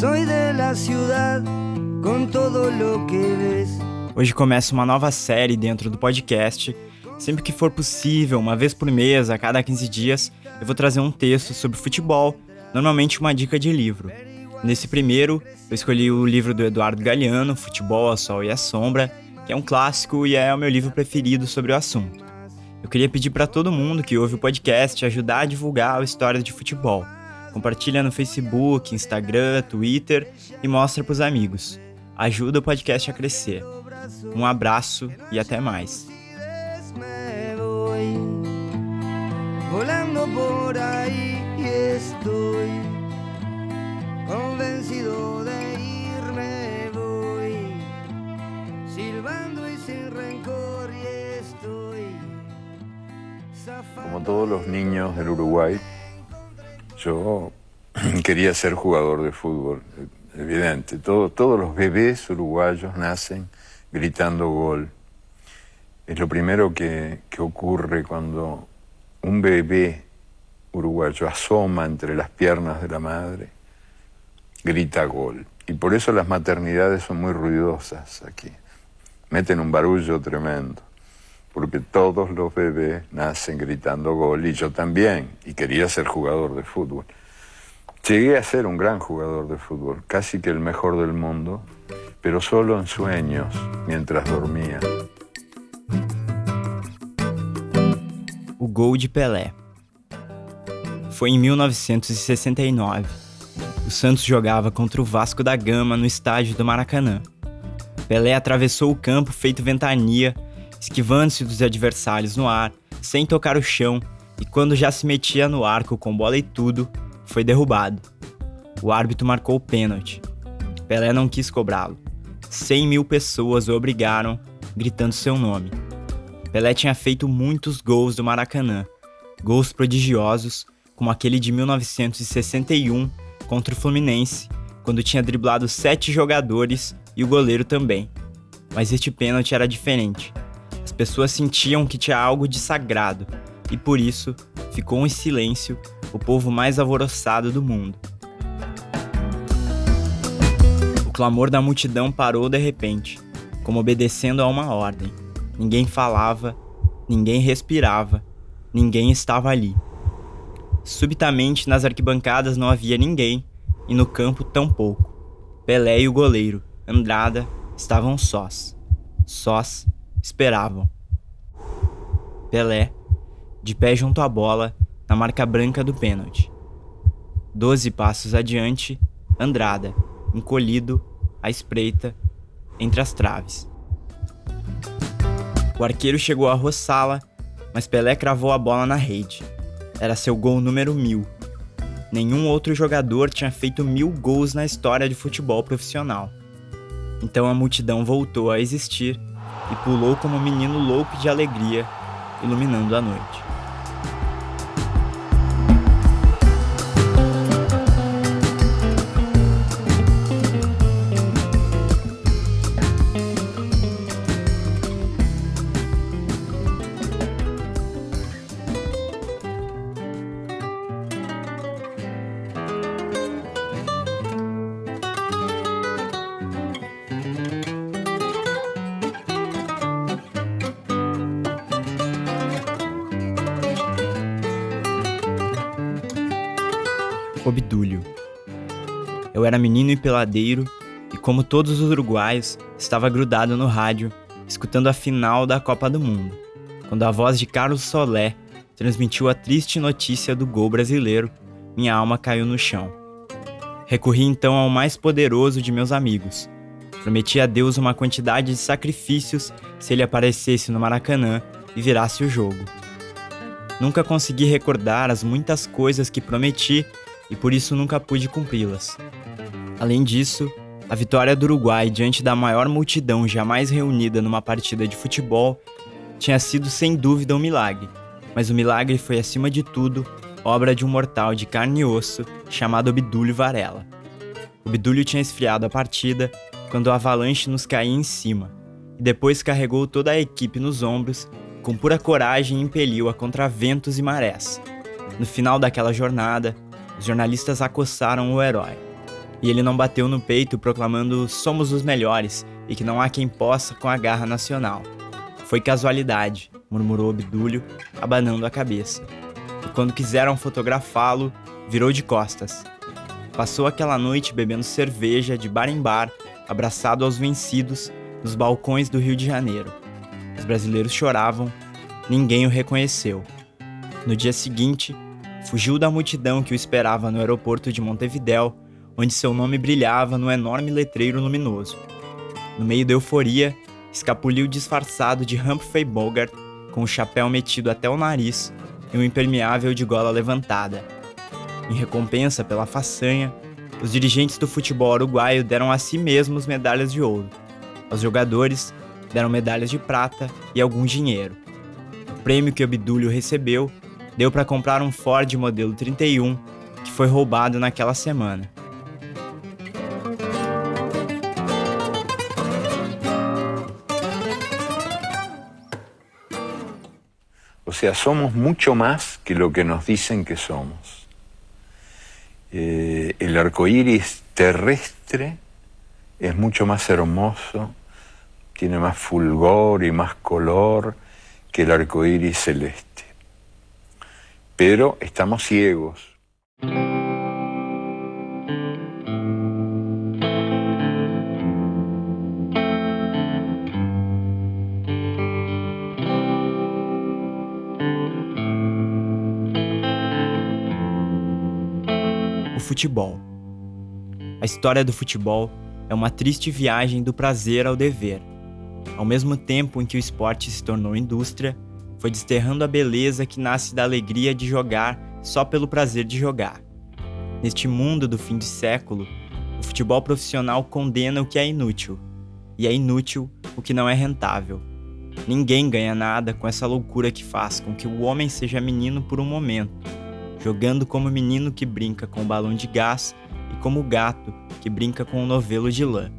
Soy de la ciudad con todo lo que ves. Hoje começa uma nova série dentro do podcast. Sempre que for possível, uma vez por mês, a cada 15 dias, eu vou trazer um texto sobre futebol, normalmente uma dica de livro. Nesse primeiro, eu escolhi o livro do Eduardo Galeano, Futebol, a Sol e a Sombra, que é um clássico e é o meu livro preferido sobre o assunto. Eu queria pedir para todo mundo que ouve o podcast ajudar a divulgar a história de futebol. Compartilha no Facebook, Instagram, Twitter e mostra para os amigos. Ajuda o podcast a crescer. Um abraço e até mais. Volando por aí estou convencido de irme voy silbando y sin rencor y estoy como todos los niños del Uruguay yo quería ser jugador de fútbol evidente todos los bebés uruguayos nacen gritando gol es lo primero que, ocurre cuando un bebé uruguayo asoma entre las piernas de la madre, grita gol. Y por eso las maternidades son muy ruidosas aquí. Meten un barullo tremendo, porque todos los bebés nacen gritando gol y yo también, y quería ser jugador de fútbol. Llegué a ser un gran jugador de fútbol, casi que el mejor del mundo, pero solo en sueños, mientras dormía. O gol de Pelé. Foi em 1969. O Santos jogava contra o Vasco da Gama no estádio do Maracanã. Pelé atravessou o campo feito ventania, esquivando-se dos adversários no ar, sem tocar o chão, e quando já se metia no arco com bola e tudo, foi derrubado. O árbitro marcou o pênalti. Pelé não quis cobrá-lo. 100 mil pessoas o obrigaram, gritando seu nome. Pelé tinha feito muitos gols do Maracanã, gols prodigiosos, como aquele de 1961 contra o Fluminense, quando tinha driblado sete jogadores e o goleiro também. Mas este pênalti era diferente. As pessoas sentiam que tinha algo de sagrado, e por isso ficou em silêncio o povo mais alvoroçado do mundo. O clamor da multidão parou de repente, como obedecendo a uma ordem. Ninguém falava, ninguém respirava, ninguém estava ali. Subitamente nas arquibancadas não havia ninguém e no campo tampouco. Pelé e o goleiro, Andrada, estavam sós. Sós esperavam. Pelé, de pé junto à bola, na marca branca do pênalti. Doze passos adiante, Andrada, encolhido, à espreita, entre as traves. O arqueiro chegou a roçá-la, mas Pelé cravou a bola na rede. Era seu gol número mil. Nenhum outro jogador tinha feito mil gols na história de futebol profissional. Então a multidão voltou a existir e pulou como um menino louco de alegria, iluminando a noite. Obdúlio. Eu era menino e peladeiro, e como todos os uruguaios, estava grudado no rádio, escutando a final da Copa do Mundo, quando a voz de Carlos Solé transmitiu a triste notícia do gol brasileiro, minha alma caiu no chão. Recorri então ao mais poderoso de meus amigos. Prometi a Deus uma quantidade de sacrifícios se ele aparecesse no Maracanã e virasse o jogo. Nunca consegui recordar as muitas coisas que prometi e por isso nunca pude cumpri-las. Além disso, a vitória do Uruguai diante da maior multidão jamais reunida numa partida de futebol tinha sido sem dúvida um milagre, mas o milagre foi acima de tudo obra de um mortal de carne e osso chamado Obdúlio Varela. Obdúlio tinha esfriado a partida quando o avalanche nos caía em cima, e depois carregou toda a equipe nos ombros, com pura coragem impeliu-a contra ventos e marés. No final daquela jornada, os jornalistas acossaram o herói. E ele não bateu no peito proclamando somos os melhores e que não há quem possa com a garra nacional. Foi casualidade, murmurou Obdúlio, abanando a cabeça. E quando quiseram fotografá-lo, virou de costas. Passou aquela noite bebendo cerveja de bar em bar, abraçado aos vencidos, nos balcões do Rio de Janeiro. Os brasileiros choravam, ninguém o reconheceu. No dia seguinte, fugiu da multidão que o esperava no aeroporto de Montevidéu, onde seu nome brilhava no enorme letreiro luminoso. No meio da euforia, escapuliu disfarçado de Humphrey Bogart, com o chapéu metido até o nariz e um impermeável de gola levantada. Em recompensa pela façanha, os dirigentes do futebol uruguaio deram a si mesmos medalhas de ouro. Aos jogadores, deram medalhas de prata e algum dinheiro. O prêmio que Obdúlio recebeu deu para comprar um Ford modelo 31 que foi roubado naquela semana. O sea, somos mucho más que lo que nos dicen que somos. Eh, el arco iris terrestre es mucho más hermoso, tiene más fulgor y más color que el arco iris celeste. Pero estamos ciegos. O futebol. A história do futebol é uma triste viagem do prazer ao dever. Ao mesmo tempo em que o esporte se tornou indústria, foi desterrando a beleza que nasce da alegria de jogar só pelo prazer de jogar. Neste mundo do fim de século, o futebol profissional condena o que é inútil, e é inútil o que não é rentável. Ninguém ganha nada com essa loucura que faz com que o homem seja menino por um momento, jogando como menino que brinca com o balão de gás e como o gato que brinca com o novelo de lã.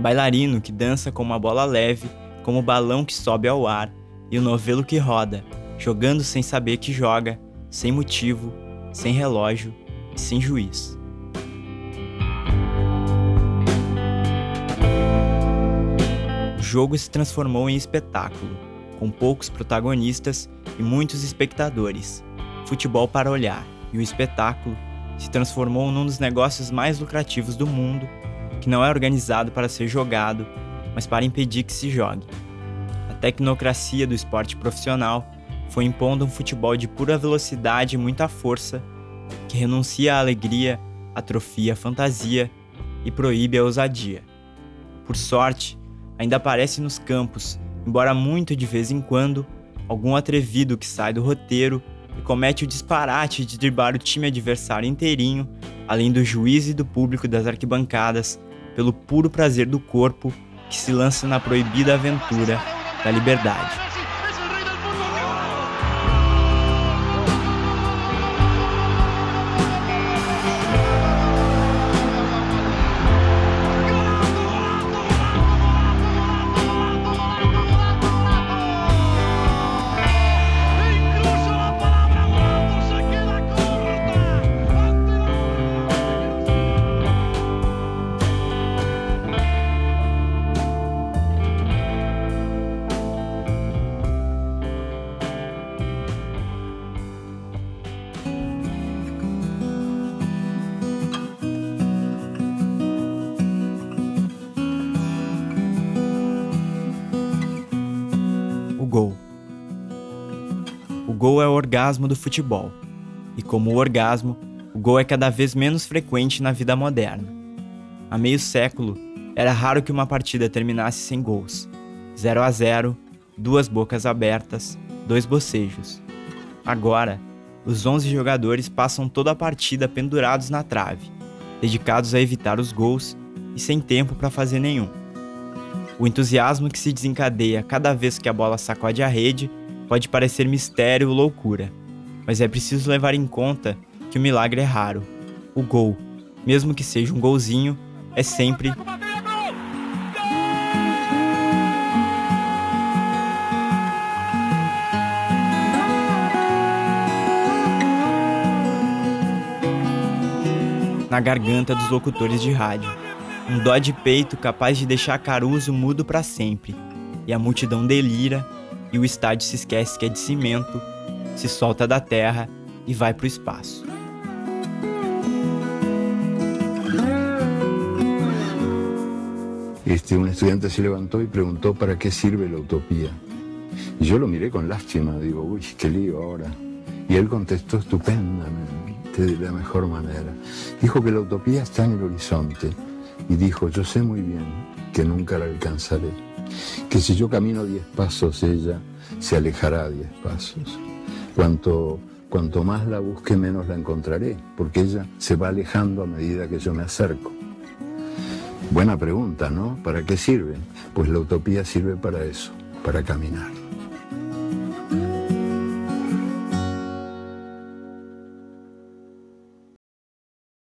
Bailarino que dança com uma bola leve, como o balão que sobe ao ar e o novelo que roda, jogando sem saber que joga, sem motivo, sem relógio e sem juiz. O jogo se transformou em espetáculo, com poucos protagonistas e muitos espectadores. Futebol para olhar, e o espetáculo se transformou num dos negócios mais lucrativos do mundo, que não é organizado para ser jogado, mas para impedir que se jogue. A tecnocracia do esporte profissional foi impondo um futebol de pura velocidade e muita força, que renuncia à alegria, atrofia a fantasia e proíbe a ousadia. Por sorte, ainda aparece nos campos, embora muito de vez em quando, algum atrevido que sai do roteiro e comete o disparate de driblar o time adversário inteirinho, além do juiz e do público das arquibancadas, pelo puro prazer do corpo que se lança na proibida aventura da liberdade. Gol é o orgasmo do futebol. E como o orgasmo, o gol é cada vez menos frequente na vida moderna. Há meio século, era raro que uma partida terminasse sem gols. 0 a 0, duas bocas abertas, dois bocejos. Agora, os 11 jogadores passam toda a partida pendurados na trave, dedicados a evitar os gols e sem tempo para fazer nenhum. O entusiasmo que se desencadeia cada vez que a bola sacode a rede pode parecer mistério ou loucura, mas é preciso levar em conta que o milagre é raro. O gol, mesmo que seja um golzinho, é sempre na garganta dos locutores de rádio. Um dó de peito capaz de deixar Caruso mudo para sempre. E a multidão delira e o estádio se esquece que é de cimento, se solta da terra e vai para o espaço. Este, un estudiante se levantó y preguntó para qué sirve la utopía. Y yo lo miré con lástima, digo, uy, qué lío ahora. Y él contestó estupendamente, de la mejor manera. Dijo que la utopía está en el horizonte. Y dijo, yo sé muy bien que nunca la alcanzaré. Que si yo camino diez pasos, ella se alejará diez pasos. Cuanto, cuanto más la busque, menos la encontraré, porque ella se va alejando a medida que yo me acerco. Buena pregunta, ¿no? ¿Para qué sirve? Pues la utopía sirve para eso, para caminar.